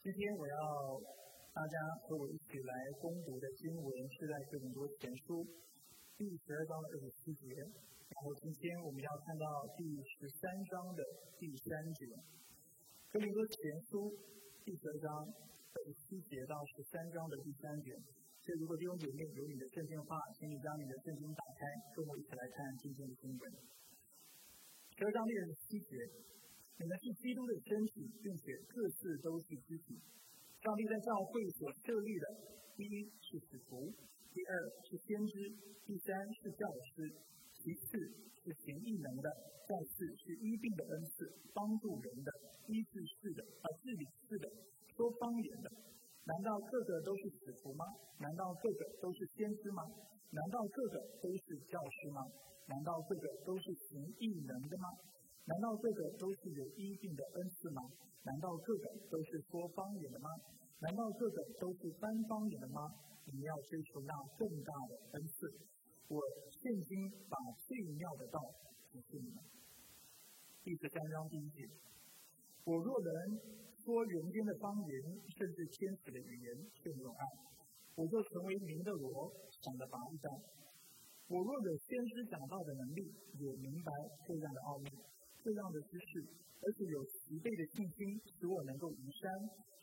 今天我要大家和我一起来攻读的经文是在哥林多前书第十二章的二十七节，然后今天我们要看到第十三章的第三节。哥林多前书第十二章二十七节到十三章的第三节。所以，如果弟兄姐妹有你的圣经话，请你将你的圣经打开，跟我一起来看今天的经文。十二章第二十七节。你们是基督的身体，并且各自都是肢体。上帝在教会所设立的，第一是使徒，第二是先知，第三是教师，其次是行异能的，再次是医病的恩赐，帮助人的，医治士的，啊治理士的，说方言的。难道个个都是使徒吗？难道个个都是先知吗？难道个个都是教师吗？难道个个都是行异能的吗？难道这个都是有一定的恩赐吗？难道这个都是说方言的吗？难道这个都是单方言的吗？你要追求那更大的恩赐。我现今把最妙的道告诉你们。第十三章第一节：我若能说人间的方言，甚至天使的语言，却没有爱，我就成为您的罗，想的拔一般。我若有先知讲道的能力，也明白这样的奥秘。这样的知识，而且有十倍的信心，使我能够移山，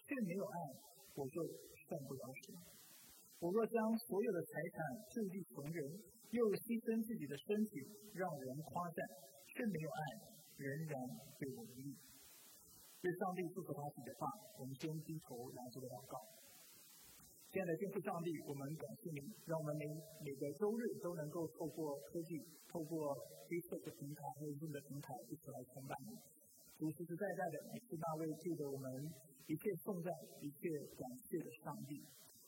却没有爱，我就算不了什么。我若将所有的财产助力穷人，又牺牲自己的身体让人夸赞，却没有爱，仍然对我无益。对上帝祝福他自己的话，我们先低头来做个祷告。亲爱的天父上帝，我们感谢您，让我们每每个周日都能够透过科技、透过 Facebook 平台还有 Zoom 的平台一起来崇拜你。主实实在在的，你是那位记得我们一切颂赞、一切感谢的上帝。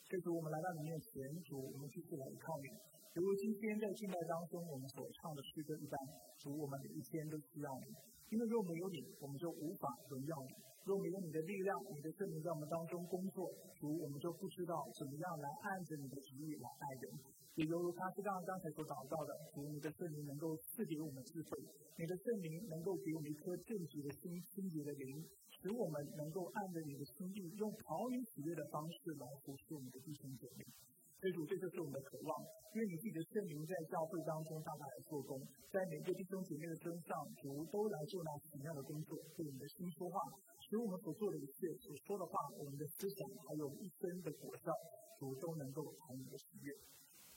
所以主，我们来到你面前，主，我们继续来依靠你。如今天在敬拜当中，我们所唱的诗歌一般，主，我们每一天都需要你，因为若没有你，我们就无法荣耀你。若没有你的力量，你的圣灵在我们当中工作，主，我们就不知道怎么样来按着你的旨意来爱人。也犹如他是刚刚才所祷告的，主，你的圣灵能够赐给我们智慧，你的圣灵能够给我们一颗正直的心、清洁的灵，使我们能够按着你的心意，用讨你喜悦的方式来服侍我们的弟兄姐妹。所以主，这就是我们的渴望，因为你自己的圣灵在教会当中大大的做工，在每个弟兄姐妹的身上，主都来做那奇妙的工作，对你的心说话，使我们所做的一切、所说的话、我们的思想，还有一生的果效，主都能够讨你的喜悦。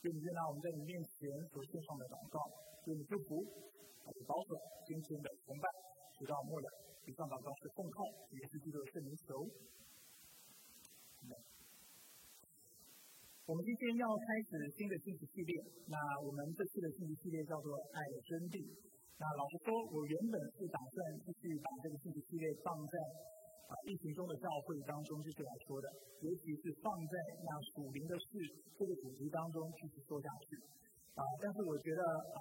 愿你接纳我们在你面前所献上的祷告，愿你祝福，还有保守今天的崇拜，直到末了。以上祷告是奉靠也是基督的圣灵求。我们今天要开始新的信息系列，那我们这次的信息系列叫做“爱的真谛”。那老实说，我原本是打算继续把这个信息系列放在啊疫情中的教会当中继续来说的，尤其是放在那属灵的事这个主题当中继续说下去。啊，但是我觉得啊，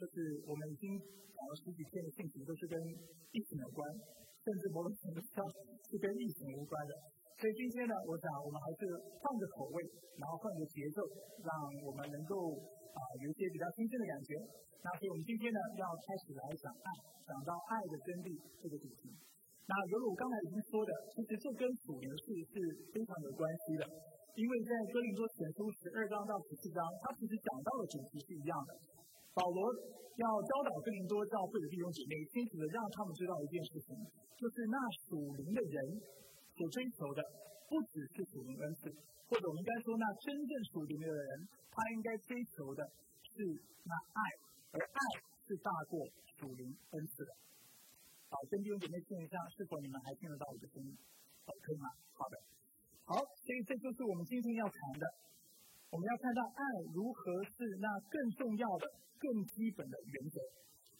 就是我们已经讲了十几天的信息都是跟疫情有关，甚至某种程度上是跟疫情无关的。所以今天呢，我想我们还是换个口味，然后换个节奏，让我们能够啊有一些比较新鲜的感觉。那所以我们今天呢，要开始来讲爱，讲到爱的真谛这个主题。那犹如我刚才已经说的，其实这跟属灵事是非常有关系的，因为在哥林多前书十二章到十四章，它其实讲到的主题是一样的。保罗要教导哥林多教会的弟兄姐妹，清楚的让他们知道一件事情，就是那属灵的人。所追求的不只是属灵恩赐，或者我们应该说，那真正属灵的人，他应该追求的是那爱，而爱是大过属灵恩赐的。好，跟弟兄姐妹听一下，是否你们还听得到我的声音？好，可以吗？好的。好，所以这就是我们今天要谈的。我们要看到爱如何是那更重要的、更基本的原则。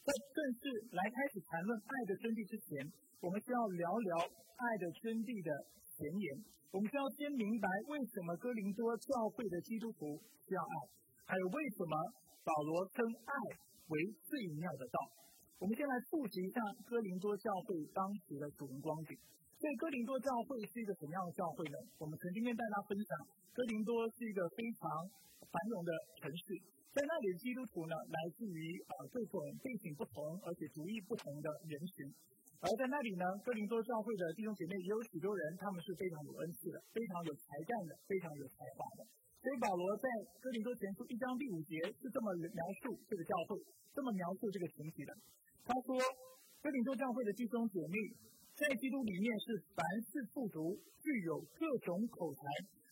在正式来开始谈论爱的真谛之前，我们需要聊聊爱的真谛的前言。我们需要先明白为什么哥林多教会的基督徒需要爱，还有为什么保罗称爱为最妙的道。我们先来复习一下哥林多教会当时的主人光景。所以哥林多教会是一个什么样的教会呢？我们曾经跟大家分享，哥林多是一个非常繁荣的城市。在那里，基督徒呢，来自于啊各种背景不同，而且主义不同的人群。而在那里呢，哥林多教会的弟兄姐妹也有许多人，他们是非常有恩赐的，非常有才干的，非常有才华的。所以保罗在哥林多前书一章第五节是这么描述这个教会，这么描述这个群体的。他说，哥林多教会的弟兄姐妹在基督里面是凡事富足，具有各种口才、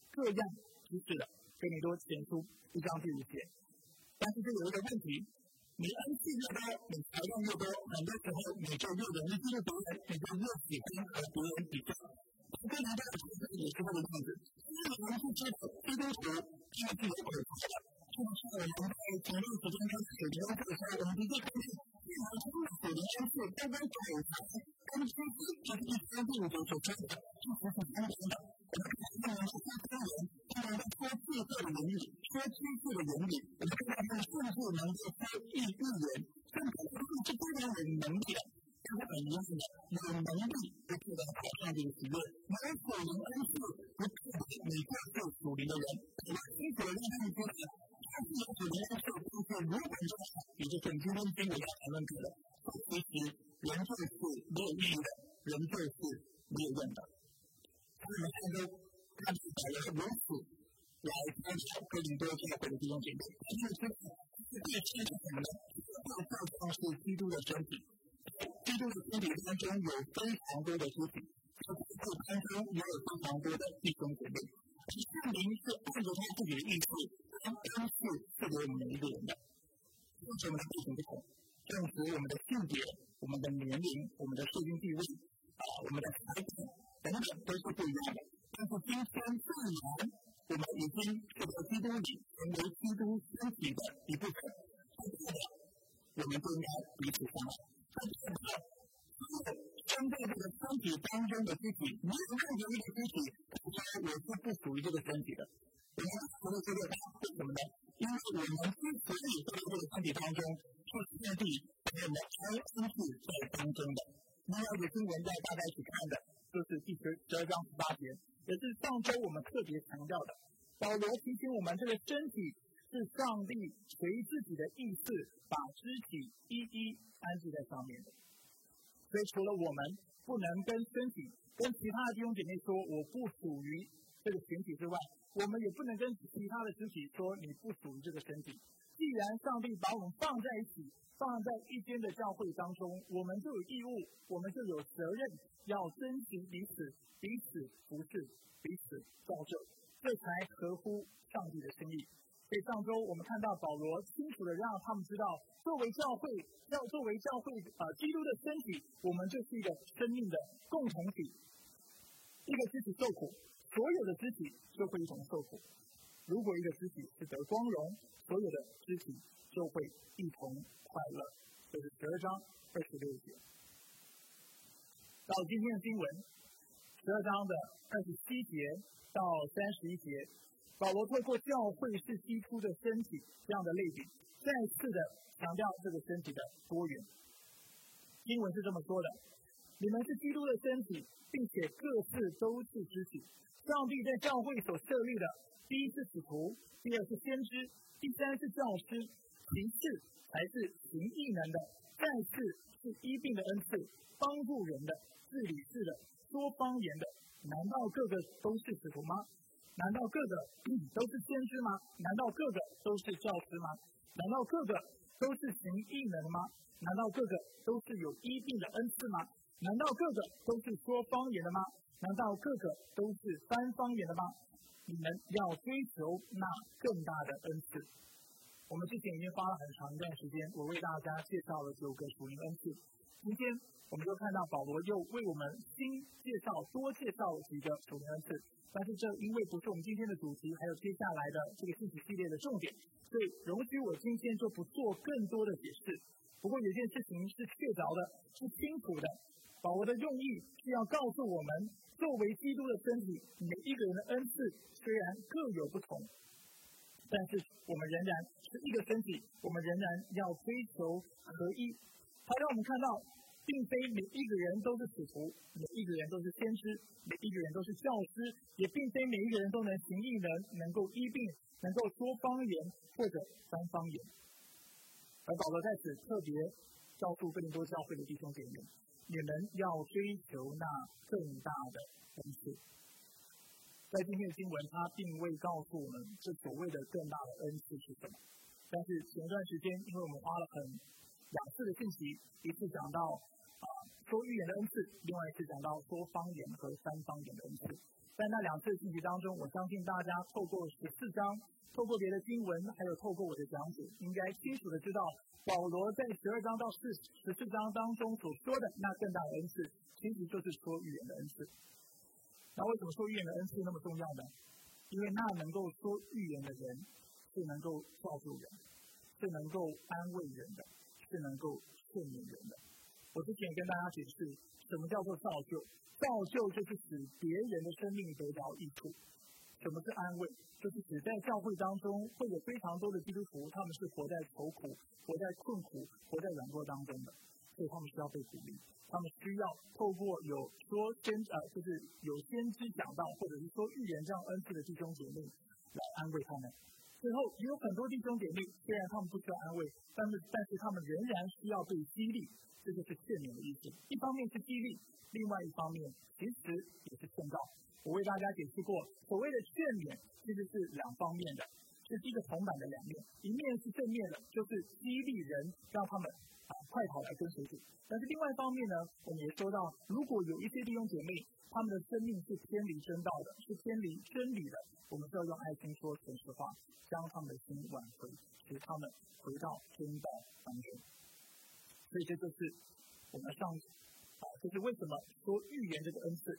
各样知识的。哥林多前书一章第五节。但是这有一个问题。你恩赐越多，你财量越多，很多时候你就越容易进入别人，你就越喜欢和别人比较。跟人家的比较也是这个样子。因为我们是知道基督徒他们是有口才的，就像我们在前段时间开始聊这个时候，我们的确发现，既然他们所的恩赐都跟口才、跟知识这是一方面的所说的，是实是相同的。我们看到他们说方言，他们在说智慧的言语，说知识的言语，我们看到他们甚至能够说异语言，甚至他们是非常有能力的。他们很厉害的，有能力做到台上这个职位，没有属灵恩赐，不代表你就是属灵的人。因此，让他们知道，他是有属灵恩赐，但是如果重要，也就是今天经文要谈论的，其实人就是没有意义的，人就是没有用的。他们看都看起来也是如此来参加哥林多教会的弟兄姐妹，他们是最清楚什么呢？这个教堂是基督的身体，基督的身体当中有非常多的肢体，这个当中也有非常多的弟兄姐妹。圣灵是按照他自己的意思，将恩赐赐给我们每一个人的。为什么呢？背景不同，正是我们的性别、我们的年龄、我们的社经地位啊，我们的才干。等等都是不一样的，但是今天既然我们已经这个基督里成为基督身体的一部分，我们就应该彼此相爱。不代表针对这个身体当中的肢体，没有身体是上帝随自己的意思把肢体一一安置在上面的。所以，除了我们不能跟身体、跟其他的弟兄姐妹说我不属于这个群体之外，我们也不能跟其他的肢体说你不属于这个身体。既然上帝把我们放在一起，放在一间的教会当中，我们就有义务，我们就有责任。要遵循彼此，彼此服侍，彼此造就，这才合乎上帝的心意。所以上周我们看到保罗清楚的让他们知道，作为教会，要作为教会啊，基督的身体，我们就是一个生命的共同体。一个肢体受苦，所有的肢体就会一同受苦；如果一个肢体是得光荣，所有的肢体就会一同快乐。这是十二章二十六节。到今天的经文，十二章的二十七节到三十一节，保罗透过教会是基督的身体这样的类比，再次的强调这个身体的多元。英文是这么说的：你们是基督的身体，并且各自都是肢体。上帝在教会所设立的，第一是使徒，第二是先知，第三是教师，其次才是行异能的，再次是医病的恩赐，帮助人的。是理智的，说方言的，难道个个都是使徒吗？难道个个都是先知吗？难道个个都是教师吗？难道个个都是行异能吗？难道个个都是有医病的恩赐吗？难道个个都是说方言的吗？难道个个都是三方言的吗？你们要追求那更大的恩赐。我们之前已经花了很长一段时间，我为大家介绍了九个属灵恩赐。今天。我们就看到保罗又为我们新介绍、多介绍几个属灵恩赐，但是这因为不是我们今天的主题，还有接下来的这个信息系列的重点，所以容许我今天就不做更多的解释。不过有件事情是确凿的，是清楚的，保罗的用意是要告诉我们，作为基督的身体，每一个人的恩赐虽然各有不同，但是我们仍然是一个身体，我们仍然要追求合一。好，让我们看到。并非每一个人都是使徒，每一个人都是先知，每一个人都是教师，也并非每一个人都能行异能，能够医病，能够说方言或者三方言。而保罗在此特别告诉更多教会的弟兄姐妹，你们要追求那更大的恩赐。在今天的经文，他并未告诉我们这所谓的更大的恩赐是什么。但是前段时间，因为我们花了很两次的信息，一次讲到啊说预言的恩赐，另外一次讲到说方言和三方言的恩赐。在那两次信息当中，我相信大家透过十四章，透过别的经文，还有透过我的讲解，应该清楚的知道，保罗在十二章到四十四章当中所说的那更大的恩赐，其实就是说预言的恩赐。那为什么说预言的恩赐那么重要呢？因为那能够说预言的人，是能够造就人，是能够安慰人的，是能够劝勉人的。我之前跟大家解释，什么叫做造就？造就就是使别人的生命得到益处。什么是安慰？就是指在教会当中会有非常多的基督徒，他们是活在愁苦、活在困苦、活在软弱当中的，所以他们需要被鼓励。他们需要透过有说先呃，就是有先知讲到，或者是说预言这样恩赐的弟兄姐妹来安慰他们。最后也有很多弟兄姐妹，虽然他们不需要安慰，但是但是他们仍然需要被激励，这就是劝勉的意思。一方面是激励，另外一方面其实也是劝告。我为大家解释过，所谓的劝勉其实是两方面的，是一个铜板的两面，一面是正面的，就是激励人，让他们。快跑来跟随主，但是另外一方面呢，我们也说到，如果有一些弟兄姐妹，他们的生命是偏离真道的，是偏离真理的，我们就要用爱心说诚实话，将他们的心挽回，使他们回到真道当中。所以这就是我们上啊，就是为什么说预言这个恩赐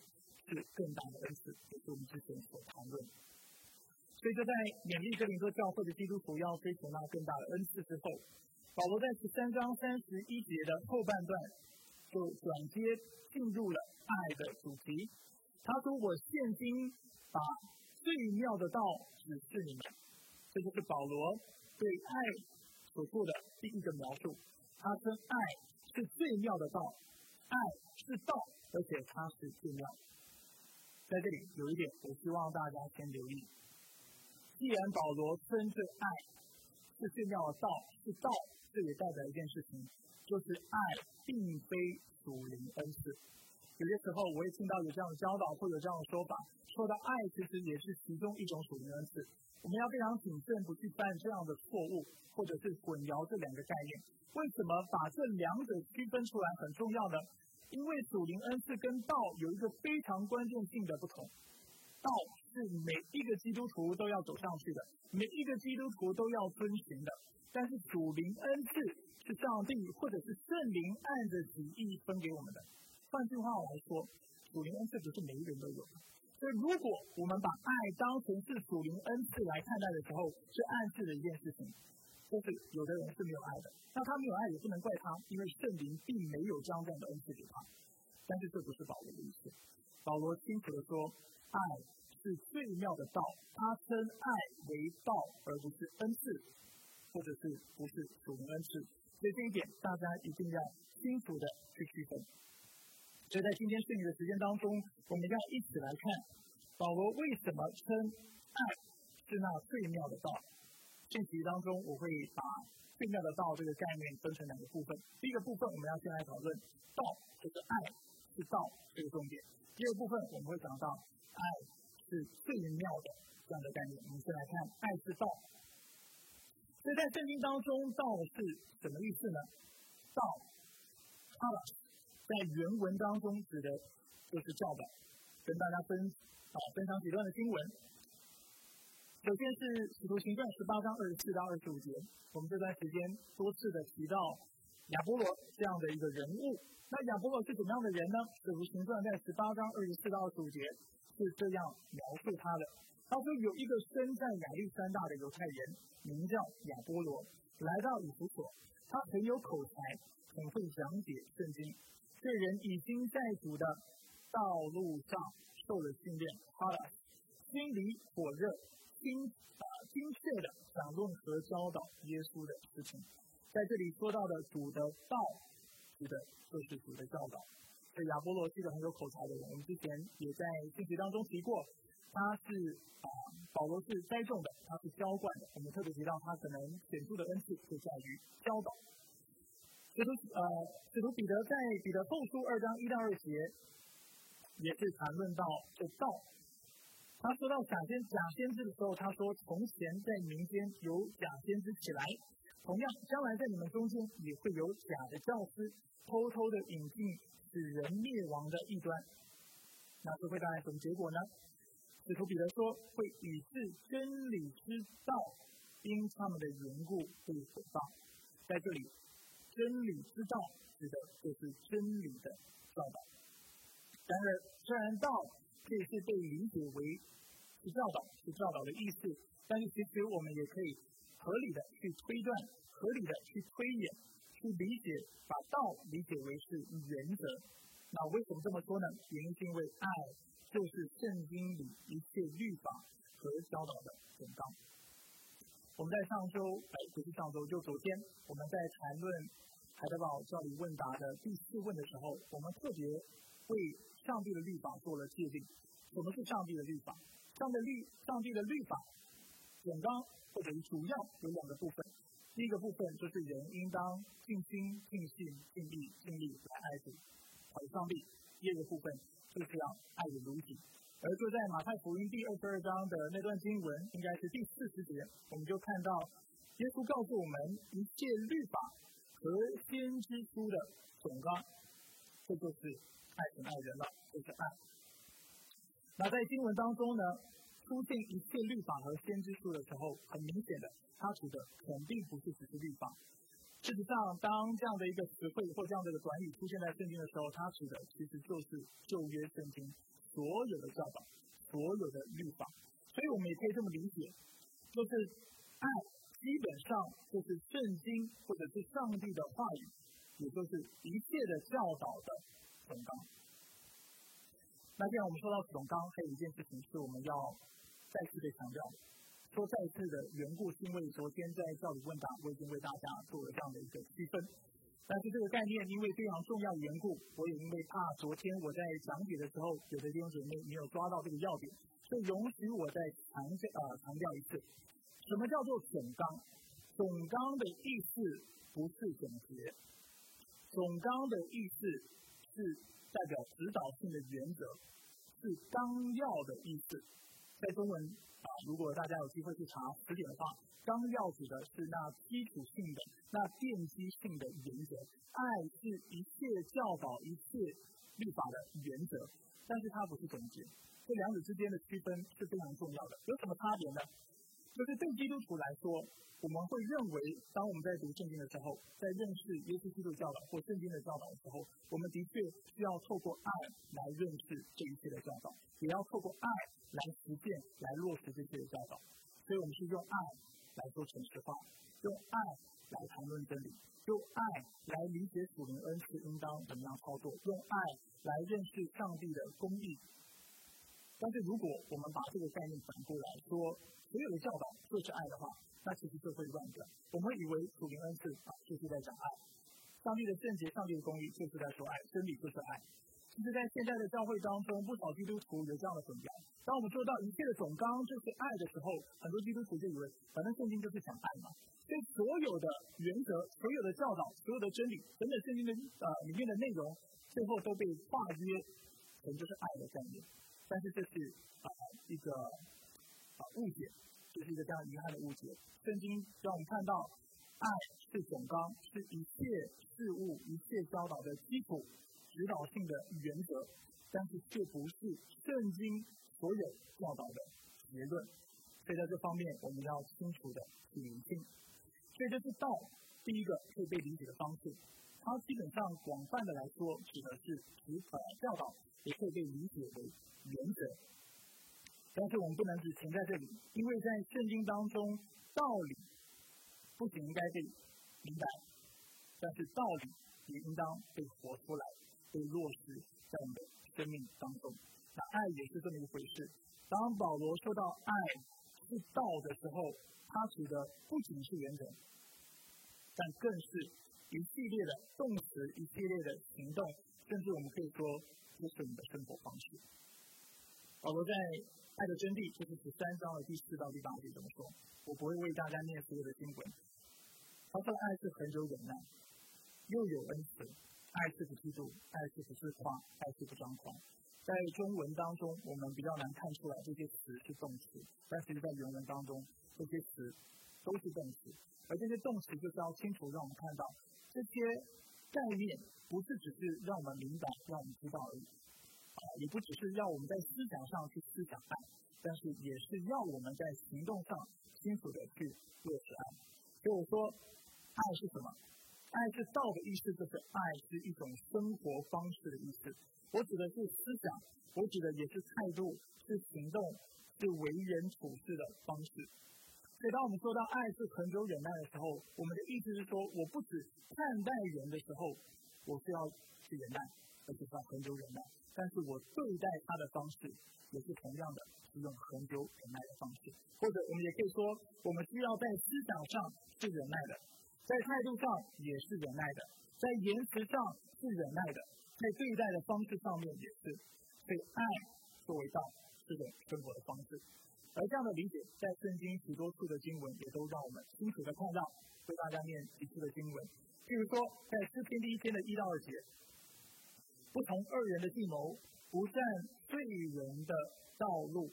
是更大的恩赐，也是我们之前所谈论。所以就在勉励哥林多教会的基督徒要追求那更大的恩赐之后。保罗在十三章三十一节的后半段，就转接进入了爱的主题。他说：“我现今把最妙的道指示你们。”这就是保罗对爱所做的第一个描述。他称爱是最妙的道，爱是道，而且它是最妙。在这里有一点，我希望大家先留意：既然保罗称这爱是最妙的道，是道。这也代表一件事情，就是爱并非属灵恩赐。有些时候我会听到有这样的教导，或者这样的说法，说的爱其实也是其中一种属灵恩赐。我们要非常谨慎，不去犯这样的错误，或者是混淆这两个概念。为什么把这两者区分出来很重要呢？因为属灵恩赐跟道有一个非常关键性的不同。道是每一个基督徒都要走上去的，每一个基督徒都要遵循的。但是主灵恩赐是上帝或者是圣灵按着旨意分给我们的。换句话来说，主灵恩赐不是每一个人都有的。所以，如果我们把爱当成是主灵恩赐来看待的时候，是暗示的一件事情，就是有的人是没有爱的。那他没有爱也不能怪他，因为圣灵并没有将这样的恩赐给他。但是这不是保罗的意思。保罗清楚的说，爱是最妙的道，他称爱为道，而不是恩赐。或者是不是主恩赐，所以这一点大家一定要清楚的去区分。所以在今天剩余的时间当中，我们要一起来看保罗为什么称爱是那最妙的道。信息当中我会把最妙的道这个概念分成两个部分。第一个部分我们要先来讨论道就是爱是道这个重点。第二部分我们会讲到爱是最妙的这样的概念。我们先来看爱是道。所以在圣经当中，道是什么意思呢？道，它在原文当中指的就是教导。跟大家分啊分享几段的经文。首先是使徒行传十八章二十四到二十五节，我们这段时间多次的提到亚波罗这样的一个人物。那亚波罗是怎么样的人呢？使徒行传在十八章二十四到二十五节是这样描述他的。他说有一个生在亚历山大的犹太人。名叫亚波罗，来到以弗所，他很有口才，很会讲解圣经。这人已经在主的道路上受了训练，他的心里火热，精啊精确的想论和教导耶稣的事情。在这里说到的主的道，指的就是主的教导。这亚波罗是一个很有口才的人，我们之前也在信息当中提过。他是啊，保罗是栽种的，他是浇灌的。我们特别提到他可能显著的恩赐就在于教导。使徒呃，使徒彼得在彼得后书二章一到二节，也是谈论到这道。他说到假先假先知的时候，他说从前在民间有假先知起来，同样将来在你们中间也会有假的教师，偷偷的引进使人灭亡的异端。那这会带来什么结果呢？使徒彼得说会以致真理之道因他们的缘故被毁谤。在这里。真理之道指的就是真理的教导。然而，虽然道可以是被理解为是教导，是教导的意思，但是其实我们也可以合理的去推断，合理的去推演，去理解，把道理解为是原则。那为什么这么说呢？原因是因为爱就是圣经里一切律法和教导的总纲。我们在上周，哎，不是上周，就昨天，我们在谈论海德堡教理问答的第四问的时候，我们特别为上帝的律法做了界定。什么是上帝的律法？上帝律，上帝的律法总纲或者主要有两个部分。第一个部分就是人应当尽心、尽性、尽力、尽力来爱主、爱上帝。第二个部分就是要爱人如己。而就在马太福音第二十二章的那段经文，应该是第四十节，我们就看到耶稣告诉我们一切律法和先知书的总纲，这就是爱神爱人了，就是爱。那在经文当中呢，出现一切律法和先知书的时候，很明显的，它指的肯定不是只是律法。事实上，当这样的一个词汇或这样的一个短语出现在圣经的时候，它指的其实就是旧约圣经。所有的教导，所有的律法，所以我们也可以这么理解，就是爱基本上就是圣经或者是上帝的话语，也就是一切的教导的总纲。那既然我们说到总纲，还有一件事情是我们要再次的强调，说再次的缘故，是因为昨天在教理问答，我已经为大家做了这样的一个区分。但是这个概念因为非常重要的缘故，我也因为怕昨天我在讲解的时候有的弟兄姐妹没有抓到这个要点，所以容许我再强调呃强调一次，什么叫做总纲？总纲的意思不是总结，总纲的意思是代表指导性的原则，是纲要的意思，在中文啊，如果大家有机会去查词典的话。纲要指的是那基础性的、那奠基性的原则。爱是一切教导、一切律法的原则，但是它不是总结。这两者之间的区分是非常重要的。有什么差别呢？就是对基督徒来说，我们会认为，当我们在读圣经的时候，在认识耶稣基督教导或圣经的教导的时候，我们的确需要透过爱来认识这一切的教导，也要透过爱来实践、来落实这些的教导。所以我们是用爱。来做诚实化，用爱来谈论真理，用爱来理解属灵恩赐应当怎么样操作，用爱来认识上帝的公义。但是如果我们把这个概念反过来说，所有的教导就是爱的话，那其实就会乱掉。我们以为属灵恩赐啊就是在讲爱，上帝的圣洁、上帝的公义就是在说爱，真理就是爱。其实，在现在的教会当中，不少基督徒有这样的混淆。当我们做到一切的总纲就是爱的时候，很多基督徒就以为，反正圣经就是讲爱嘛。所以，所有的原则、所有的教导、所有的真理，等等圣经的呃里面的内容，最后都被化约成就是爱的概念。但是，这是啊一个啊误解，这是一个非常遗憾的误解。圣经让我们看到，爱是总纲，是一切事物、一切教导的基础。指导性的原则，但是却不是圣经所有教导的结论。所以在这方面，我们要清楚的去理清。所以这是道第一个可以被理解的方式。它基本上广泛的来说，指的是指导教导，也可以被理解为原则。但是我们不能只停在这里，因为在圣经当中，道理不仅应该被明白，但是道理也应当被活出来。被落实在我们的生命当中，那爱也是这么一回事。当保罗说到爱是道的时候，他指的不仅是原则，但更是一系列的动词、一系列的行动，甚至我们可以说，这是你的生活方式。保罗在《爱的真谛》就是十三章的第四到第八节这么说，我不会为大家念所有的经文。他说：“爱是很久忍耐，又有恩慈。爱是不嫉妒，爱是不自夸，爱是不张狂。在中文当中，我们比较难看出来这些词是动词，但是在原文当中，这些词都是动词。而这些动词就是要清楚让我们看到，这些概念不是只是让我们明白、让我们知道而已，啊，也不只是要我们在思想上去思想爱，但是也是要我们在行动上清楚的去落实爱。所以我说，爱是什么？爱是道的意思，就是爱是一种生活方式的意思。我指的是思想，我指的也是态度，是行动，是为人处事的方式。所以，当我们说到爱是恒久忍耐的时候，我们的意思是说，我不止看待人的时候，我是要去忍耐，而且是要恒久忍耐。但是我对待他的方式，也是同样的，是用恒久忍耐的方式。或者，我们也可以说，我们需要在思想上是忍耐的。在态度上也是忍耐的，在言辞上是忍耐的，在对待的方式上面也是，被爱作为道这种生活的方式。而这样的理解，在圣经许多处的经文也都让我们清楚的看到。为大家念几次的经文，譬如说，在诗篇第一篇的一到二节，不从二人的计谋，不占罪人的道路，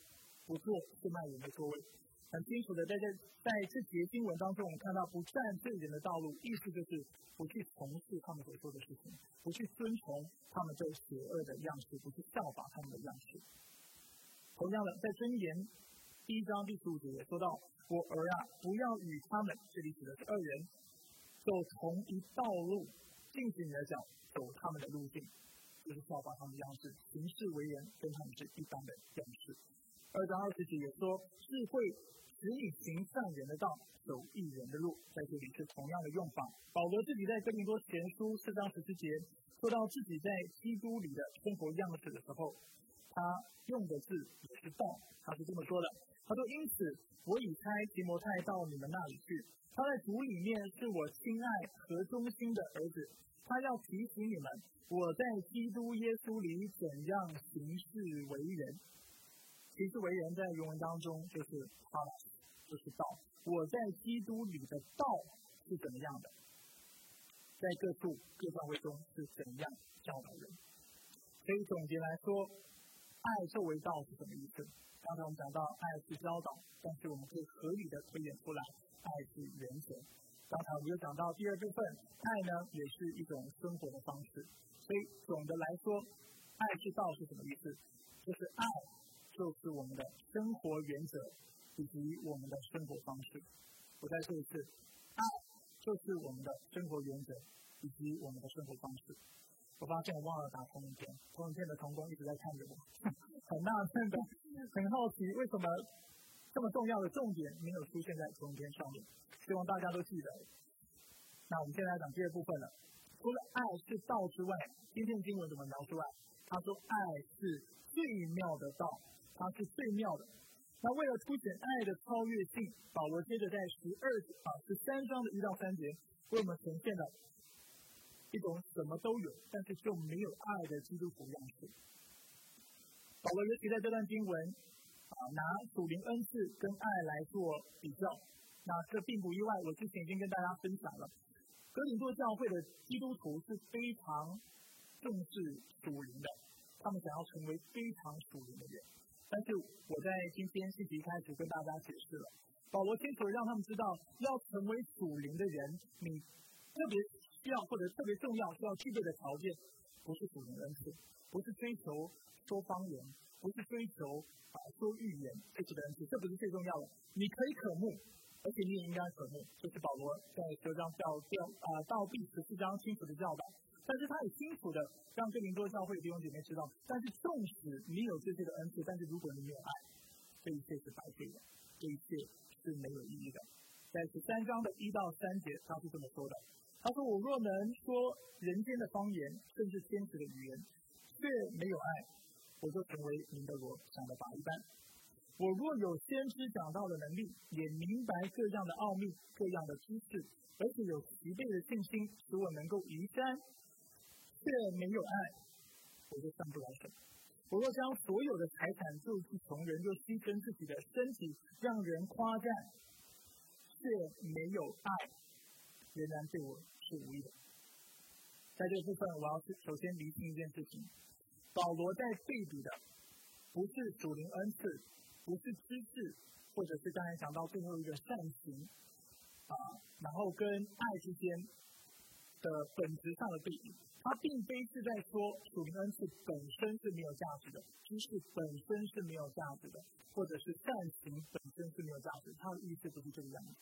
不做出卖人的座位。很清楚的，在这在这节经文当中，我们看到不占罪人的道路，意思就是不去从事他们所做的事情，不去遵从他们这邪恶的样式，不去效法他们的样式。同样的，在箴言第一章第十五节说到：“我儿啊，不要与他们，这里指的是二人，走同一道路，禁止你的脚走他们的路径，就是效法他们的样式，行事为人跟他们是一般的样式。”二章二十节也说：“智慧。”使你行善人的道，走义人的路，在这里是同样的用法。保罗自己在哥林多前书四章十七节说到自己在基督里的生活样式的时候，他用的字也是道，他是这么说的：他说，因此我已差提摩太到你们那里去，他在主里面是我亲爱和忠心的儿子，他要提醒你们我在基督耶稣里怎样行事为人。行事为人，在原文当中就是他，就是道。我在基督里的道是怎么样的？在各处各教会中是怎样教导人？所以总结来说，爱作为道是什么意思？刚才我们讲到爱是教导，但是我们可以合理的推演出来，爱是原则。刚才我们又讲到第二部分，爱呢也是一种生活的方式。所以总的来说，爱是道是什么意思？就是爱。就是我们的生活原则以及我们的生活方式。我再说一次，爱就是我们的生活原则以及我们的生活方式。我发现我忘了打投影片，投影片的童工一直在看着我，很纳闷的，很好奇为什么这么重要的重点没有出现在投影片上面。希望大家都记得。那我们现在讲第二部分了。除了爱是道之外，今天的经文怎么描述爱？他说爱是最妙的道。它是最妙的。那为了凸显爱的超越性，保罗接着在十二啊十三章的一到三节，为我们呈现了一种什么都有，但是就没有爱的基督徒样式。保罗尤其在这段经文啊，拿属灵恩赐跟爱来做比较。那这并不意外，我之前已经跟大家分享了，格林多教会的基督徒是非常重视属灵的，他们想要成为非常属灵的人。但是我在今天信息开始跟大家解释了，保罗清楚的让他们知道，要成为属灵的人，你特别要或者特别重要需要具备的条件，不是属灵恩赐，不是追求说方言，不是追求啊说预言这些的恩赐，这不是最重要的。你可以渴慕，而且你也应该渴慕，这是保罗在九章教教啊到第十四章清楚的教导。但是他也清楚的让这名多教会弟兄姐妹知道，但是纵使你有这些的恩赐，但是如果你没有爱，这一切是白费的，这一切是没有意义的。在十三章的一到三节，他是这么说的：他说，我若能说人间的方言，甚至天使的语言，却没有爱，我就成为您的罗想的法一般。我若有先知讲道的能力，也明白各样的奥秘、各样的知识，而且有齐备的信心，使我能够移山。却没有爱，我就上不了手。我若将所有的财产救济穷人，又牺牲自己的身体让人夸赞，却没有爱，仍然对我是无益的。在这部分，我要首先厘清一件事情：保罗在对比的不是属灵恩赐，不是知识，或者是刚才讲到最后一个善行啊，然后跟爱之间的本质上的对比。他并非是在说属灵恩赐本身是没有价值的，知识本身是没有价值的，或者是善行本身是没有价值。他的意思不是这个样子。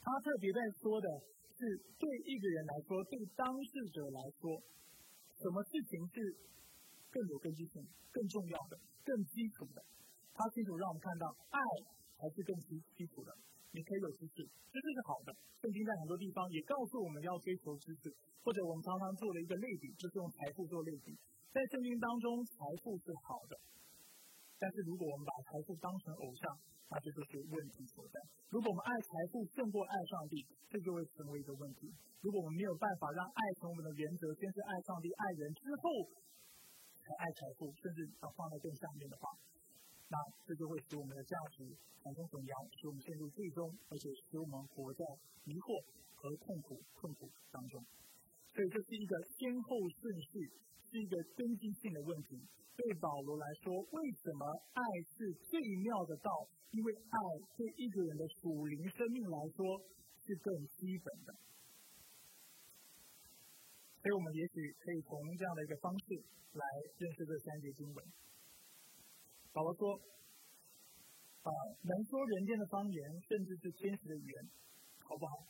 他特别在说的是，对一个人来说，对当事者来说，什么事情是更有根基性、更重要的、更基础的？他清楚让我们看到，爱才是更基基础的。你可以有知识，知识是好的。圣经在很多地方也告诉我们要追求知识，或者我们常常做了一个类比，就是用财富做类比。在圣经当中，财富是好的，但是如果我们把财富当成偶像，那这就是问题所在。如果我们爱财富胜过爱上帝，这就会成为一个问题。如果我们没有办法让爱成为我们的原则，先是爱上帝、爱人之后才爱财富，甚至把放在更下面的话。那这就会使我们的价值产生混淆，使我们陷入最终，而且使我们活在迷惑和痛苦、困苦当中。所以这是一个先后顺序，是一个根基性的问题。对保罗来说，为什么爱是最妙的道？因为爱对一个人的属灵生命来说是更基本的。所以我们也许可以从这样的一个方式来认识这三节经文。保罗说：“啊，能说人间的方言，甚至是天使的语言，好不好？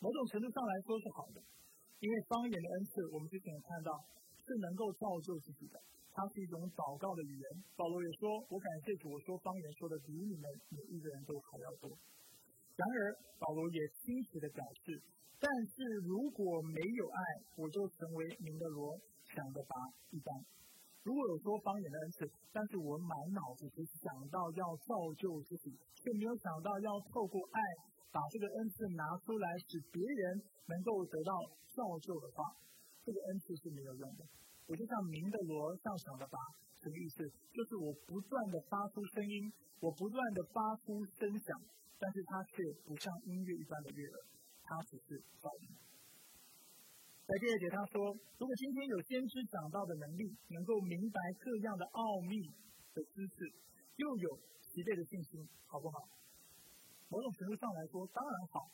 某种程度上来说是好的，因为方言的恩赐，我们之前也看到，是能够造就自己的，它是一种祷告的语言。保罗也说：我感谢主，我说方言说的比你们每一个人都还要多。然而，保罗也清晰的表示，但是如果没有爱，我就成为您的罗，想的拔一般。”如果有说方言的恩赐，但是我满脑子只想到要造就自己，却没有想到要透过爱把这个恩赐拿出来，使别人能够得到造就的话，这个恩赐是没有用的。我就像鸣的锣，像响的吧，什么意思？就是我不断的发出声音，我不断的发出声响，但是它却不像音乐一般的悦耳，它只是噪音。在第二节，他说：“如果今天有先知讲到的能力，能够明白各样的奥秘的知识，又有齐备的信心，好不好？某种程度上来说，当然好。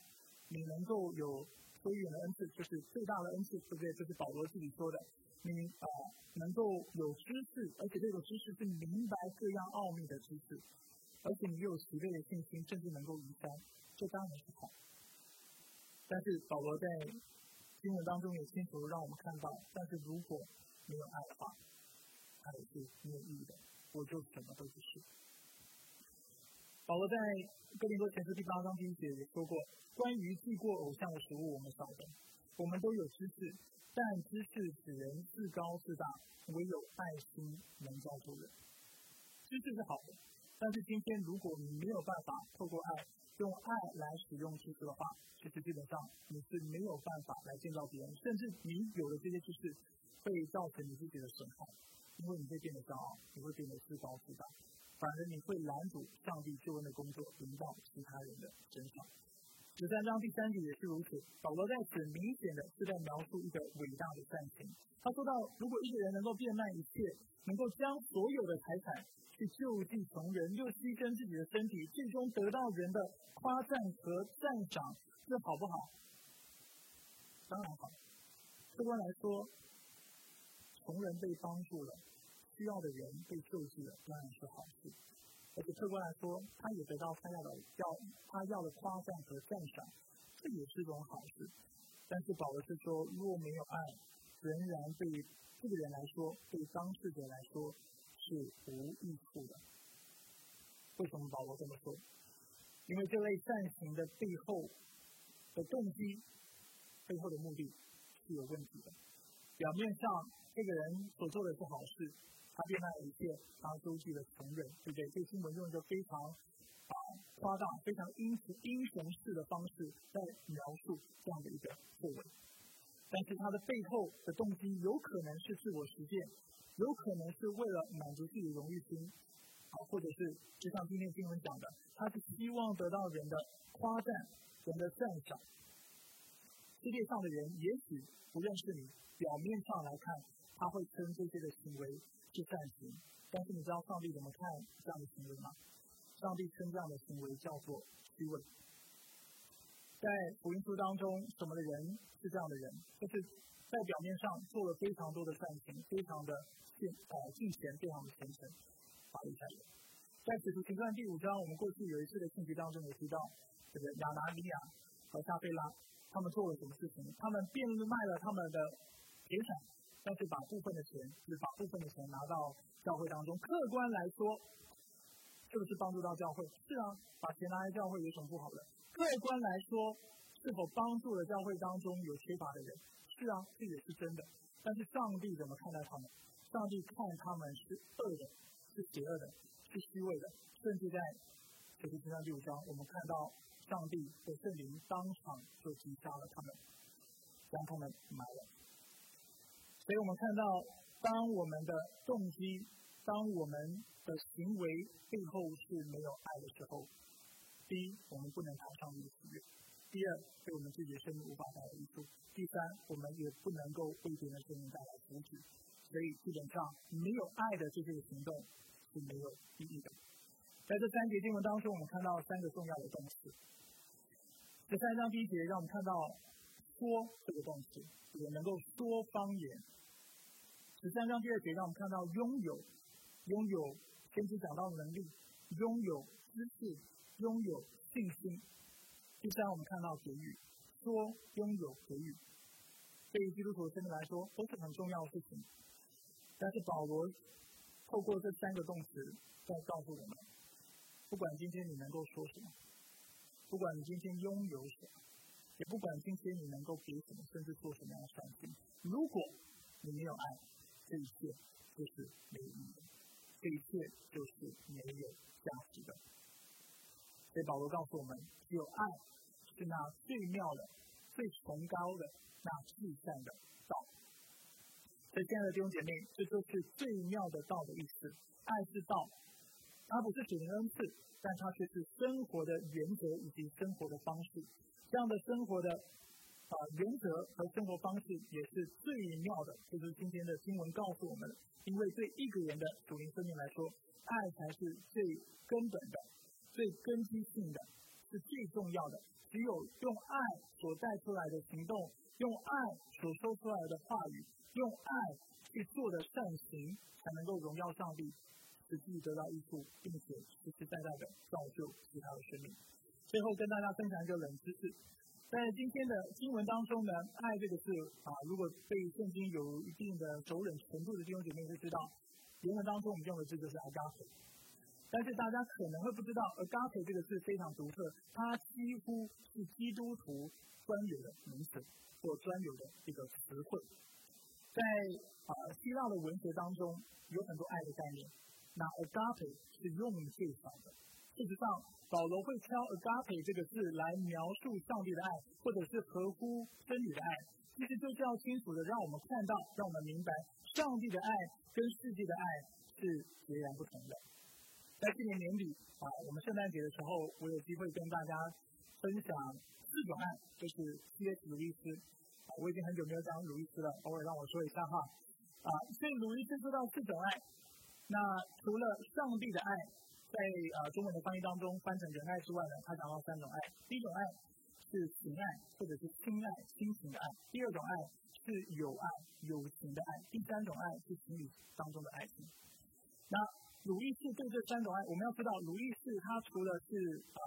你能够有飞远的恩赐，就是最大的恩赐，对不对？这是保罗自己说的。你啊，能够有知识，而且这种知识是明白各样奥秘的知识，而且你又有齐备的信心，甚至能够移山，这当然是好。但是保罗在。”经文当中也清楚让我们看到，但是如果没有爱的话，爱是没有意义的，我就什么都不是。保罗在哥林多前书第八章第一节也说过，关于祭过偶像的食物，我们晓得，我们都有知识，但知识使人自高自大，唯有爱心能造就人。知识是好的，但是今天如果你没有办法透过爱，用爱来使用知识的话，其实基本上你是没有办法来见到别人，甚至你有的这些知识，会造成你自己的损害，因为你会变得骄傲，你会变得自高自大，反而你会拦阻上帝救恩的工作临到其他人的身上。十三章第三节也是如此，保罗在此明显的是在描述一个伟大的善行。他说到，如果一个人能够变卖一切，能够将所有的财产去救济穷人，又牺牲自己的身体，最终得到人的夸赞和赞赏，这好不好？当然好。客观来说，穷人被帮助了，需要的人被救济了，当然是好事。而且客观来说，他也得到他要的要他要的夸赞和赞赏，这也是一种好事。但是保罗是说，如果没有爱，仍然对这个人来说，对当事者来说是无益处的。为什么保罗这么说？因为这类善行的背后的动机、背后的目的是有问题的。表面上，这个人所做的是好事。他变卖一切，他周济了穷人，对不对？这个新闻用一个非常啊夸大、非常英雄英雄式的方式在描述这样的一个作为。但是他的背后的动机有可能是自我实现，有可能是为了满足自己的荣誉心，啊，或者是就像今天新闻讲的，他是希望得到人的夸赞、人的赞赏。世界上的人也许不认识你，表面上来看，他会称这些的行为是善行。但是你知道上帝怎么看这样的行为吗？上帝称这样的行为叫做虚伪。在福音书当中，什么的人是这样的人？就是在表面上做了非常多的善行，非常的敬呃敬虔，非常的虔诚，法律下人。在使徒行传第五章，我们过去有一次的信息当中也提到，这个亚拿尼亚和撒菲拉，他们做了什么事情？他们变卖了他们的财产，但是把部分的钱，就是把部分的钱拿到教会当中。客观来说，是不是帮助到教会？是啊，把钱拿来教会有什么不好的？客观来说，是否帮助了教会当中有缺乏的人？是啊，这也是真的。但是上帝怎么看待他们？上帝看他们是恶的，是邪恶的。是虚伪的，甚至在《使徒行传》第五章，我们看到上帝的圣灵当场就击杀了他们，将他们埋了。所以我们看到，当我们的动机，当我们的行为背后是没有爱的时候，第一，我们不能谈上帝的喜悦；第二，对我们自己的生命无法带来益处；第三，我们也不能够为别人的生命带来福祉。所以，基本上没有爱的这些行动。是没有意义的。在这三节经文当中，我们看到三个重要的动词。这三章第一节让我们看到“说”这个动词，也能够说方言。十三章第二节让我们看到“拥有”，拥有先知讲到能力，拥有知识，拥有信心。第三，我们看到“给予”，说拥有给予，对于基督徒的生命来说都是很重要的事情。但是保罗。透过这三个动词，在告诉我们：不管今天你能够说什么，不管你今天拥有什么，也不管今天你能够给什么，甚至做什么样的善行，如果你没有爱，这一切就是没有意义的，这一切就是没有价值的。所以保罗告诉我们：只有爱是那最妙的、最崇高的、那至善的道。所以，亲爱的弟兄姐妹，这就是最妙的道的意思。爱是道，它不是只能恩赐，但它却是生活的原则以及生活的方式。这样的生活的啊原则和生活方式也是最妙的。就是今天的新闻告诉我们，因为对一个人的主灵生命来说，爱才是最根本的、最根基性的，是最重要的。只有用爱所带出来的行动，用爱所说出来的话语。用爱去做的善行，才能够荣耀上帝，使自己得到益处，并且实实在在的造就其他的生命。最后跟大家分享一个冷知识，在今天的经文当中呢，“爱”这个字啊，如果被圣经有一定的熟稔程度的弟兄姐妹会知道，原文当中我们用的字就是 “agape”，但是大家可能会不知道，“agape” 这个字非常独特，它几乎是基督徒专有的名词或专有的一个词汇。在啊希腊的文学当中，有很多爱的概念。那 agape 是用最少的。事实上，保罗会挑 agape 这个字来描述上帝的爱，或者是合乎真理的爱。其实就是要清楚的让我们看到，让我们明白，上帝的爱跟世界的爱是截然不同的。在今年年底啊，我们圣诞节的时候，我有机会跟大家分享四种爱，就是 C.S. 路易斯。我已经很久没有讲鲁伊斯了，偶尔让我说一下哈。啊，所以鲁伊斯说到四种爱，那除了上帝的爱，在呃中文的翻译当中翻成仁爱之外呢，它讲到三种爱。第一种爱是情爱或者是亲爱、亲情的爱；第二种爱是友爱、友情的爱；第三种爱是情侣当中的爱情。那鲁易士对这三种爱，我们要知道，鲁易》是他除了是啊。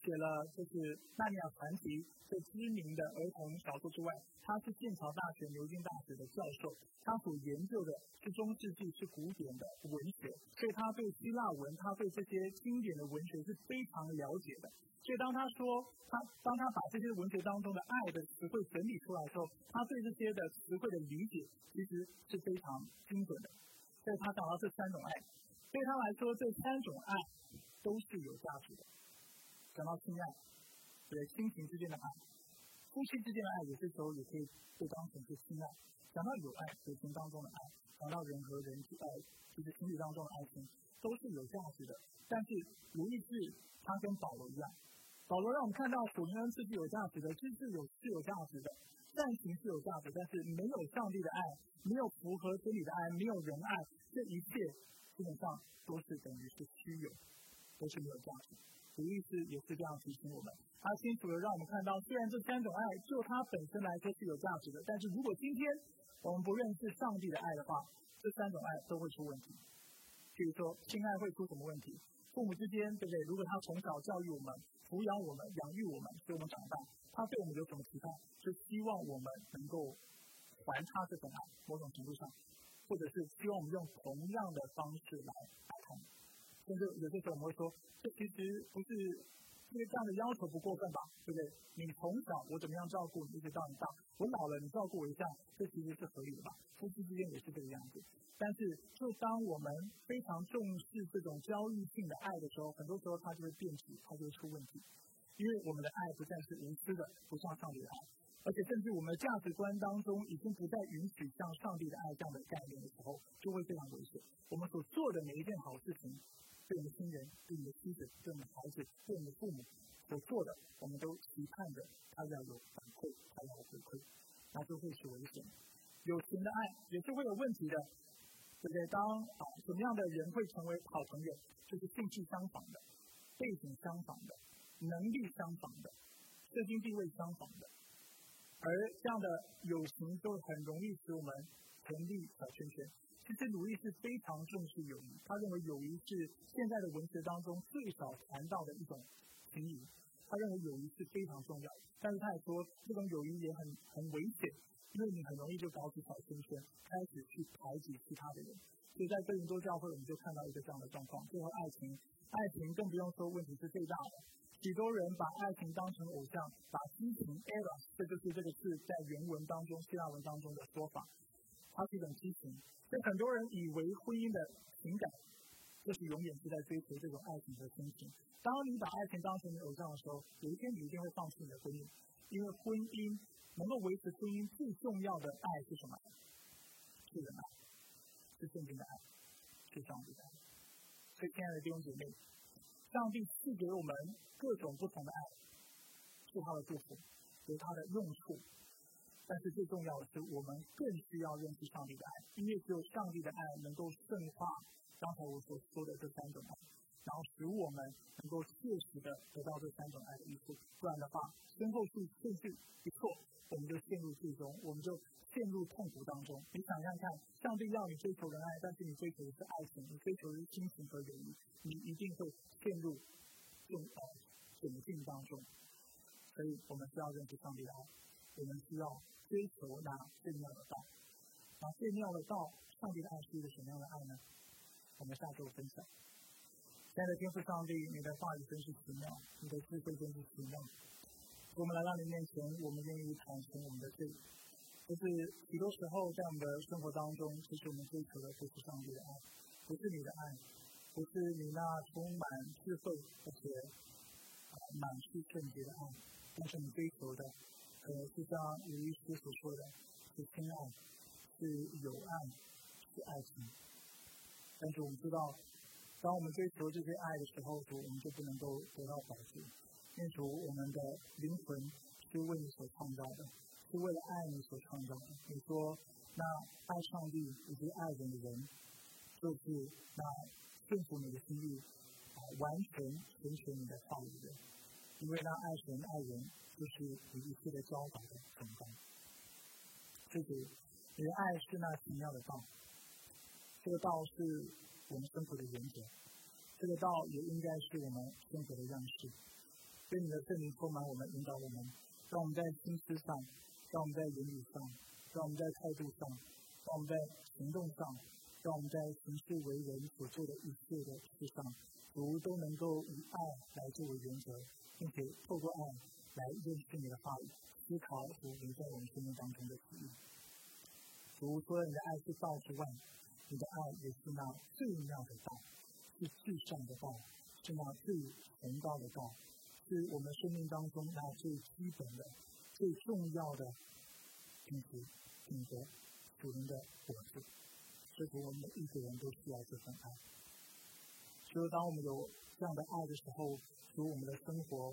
写了就是《纳尼亚传奇》最知名的儿童小说之外，他是剑桥大学牛津大学的教授，他所研究的是中世纪是古典的文学，所以他对希腊文，他对这些经典的文学是非常了解的。所以当他说他当他把这些文学当中的爱的词汇整理出来的时候，他对这些的词汇的理解其实是非常精准的。所以他讲到这三种爱，对他来说这三种爱都是有价值的。讲到性爱，对亲情之间的爱，夫妻之间的爱有些时候也可以被当成是性爱。讲到友爱，友情当中的爱，讲到人和人之爱，就是情侣当中的爱情，都是有价值的。但是，如意是他跟保罗一样，保罗让我们看到属灵恩赐是有价值的，知识有是有价值的，善行是有价值，但是没有上帝的爱，没有符合真理的爱，没有仁爱，这一切基本上都是等于是虚有，都是没有价值。主意是也是这样提醒我们，他清楚的让我们看到，虽然这三种爱就它本身来说是有价值的，但是如果今天我们不认识上帝的爱的话，这三种爱都会出问题。比如说，亲爱会出什么问题？父母之间，对不对？如果他从小教育我们、抚养我们、养育我们，使我们长大，他对我们有什么期待？是希望我们能够还他这种爱，某种程度上，或者是希望我们用同样的方式来爱他。甚至有些时候我们会说，这其实不是因为这样的要求不过分吧？对不对？你从小我怎么样照顾你，一直到你大，我老了你照顾我一下，这其实是合理的吧？夫妻之间也是这个样子。但是，就当我们非常重视这种交易性的爱的时候，很多时候它就会变质，它就会出问题。因为我们的爱不再是无私的，不像上帝的爱，而且甚至我们的价值观当中已经不再允许像上帝的爱这样的概念的时候，就会非常危险。我们所做的每一件好事情，对我们的亲人、对我们的妻子、对我们的孩子、对我们的父母所做的，我们都期盼着他要有反馈，他要回馈，那就会是危险。友情的爱也是会有问题的。对不对？当啊，什么样的人会成为好朋友？就是兴趣相仿的，背景相仿的，能力相仿的，社经地位相仿的。而这样的友情就很容易使我们成立小圈圈。其实鲁易是非常重视友谊，他认为友谊是现在的文学当中最少谈到的一种情谊。他认为友谊是非常重要，但是他也说这种友谊也很很危险。因为你很容易就搞起小圈圈，开始去排挤其他的人，所以在哥林多教会，我们就看到一个这样的状况。最后，爱情，爱情更不用说，问题是最大的。许多人把爱情当成偶像，把激情 eros，这就是这个字在原文当中、希腊文当中的说法，它是一种激情。所以很多人以为婚姻的情感，就是永远是在追求这种爱情和亲情。当你把爱情当成你偶像的时候，有一天你一定会放弃你的婚姻，因为婚姻。能够维持婚姻最重要的爱是什么？是人爱，是圣经的爱，是上帝的爱。所以，亲爱的弟兄姐妹，上帝赐给我们各种不同的爱，是他的祝福，有他的用处。但是最重要的是，我们更需要认识上帝的爱，因为只有上帝的爱能够圣化刚才我所说的这三种爱，然后使我们能够切实的得到这三种爱的益处。不然的话，先后顺顺序一错。我们就陷入最终，我们就陷入痛苦当中。你想想看，上帝要你追求仁爱，但是你追求的是爱情，你追求的是亲情和友谊，你一定会陷入这种窘境当中。所以我们需要认识上帝的爱，我们需要追求那最妙的道。那最妙的道，上帝的爱是一个什么样的爱呢？我们下周分享。亲爱的天父上帝，你的话语真是奇妙，你的智慧真是奇妙。我们来到你面前，我们愿意坦诚我们的罪。就是许多时候，在我们的生活当中，其实我们追求的不是上帝的爱，不是你的爱，不是你那充满智慧而且满是圣洁的爱。但是你追求的，呃，就像鲁医师所说的，是亲爱，是有爱，是爱情。但是我们知道，当我们追求这些爱的时候，主我们就不能够得到保证。清楚，我们的灵魂是为你所创造的，是为了爱你所创造的。你说，那爱上帝以及爱人的人，就是那顺服你的心意，啊，完全遵循你的话语的。因为那爱神爱人，就是你一切的教导的成功。这个，你的爱是那奇妙的道，这个道是我们生活的原则，这个道也应该是我们生活的样式。愿你的圣灵充满我们，引导我们，让我们在心思上，让我们在言语上，让我们在态度上，让我们在行动上，让我们在行事为人所做的一切的事上，如都能够以爱来作为原则，并且透过爱来认识你的话语，思考主留在我们生命当中的旨意。主说你的爱是道之外，你的爱也是那最妙的道，是至善的道，是那最崇高的道。是我们生命当中那最基本的、最重要的品质、品德、主人的果子。所以，我们每一个人都需要这份爱。所以，当我们有这样的爱的时候，使我们的生活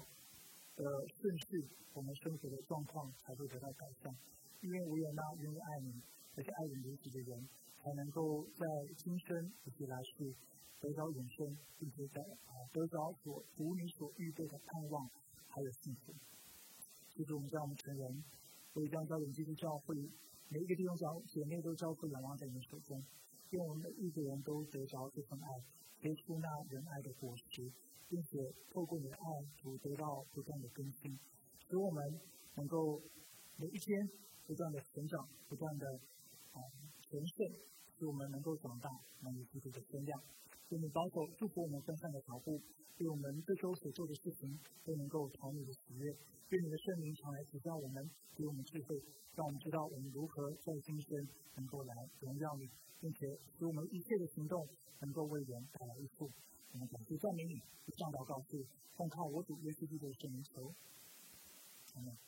呃顺序，我们生活的状况才会得到改善。因为唯有那愿意爱你，而且爱你如己的人，才能够在今生以及来世得到永生，并且在啊得到所主你所预备的盼望还有幸福。就是我们在我们成人，所以将教永基督教会每一个弟兄姐妹都交付仰望在你手中，愿我们每一个人都得着这份爱，结出那仁爱的果实，并且透过你的爱，主得到不断的更新，使我们能够每一天不断的成长，不断的啊神圣，使我们能够长大，能有自己的身量。愿你保守祝福我们分散的脚步，愿我们这周所做的事情都能够讨你的喜悦。愿你的圣灵常来指教我们，给我们智慧，让我们知道我们如何在今生能够来荣耀你，并且使我们一切的行动能够为人带来益处。我们感谢赞美你，向祷告是奉靠我主耶稣基督的圣名求。阿门。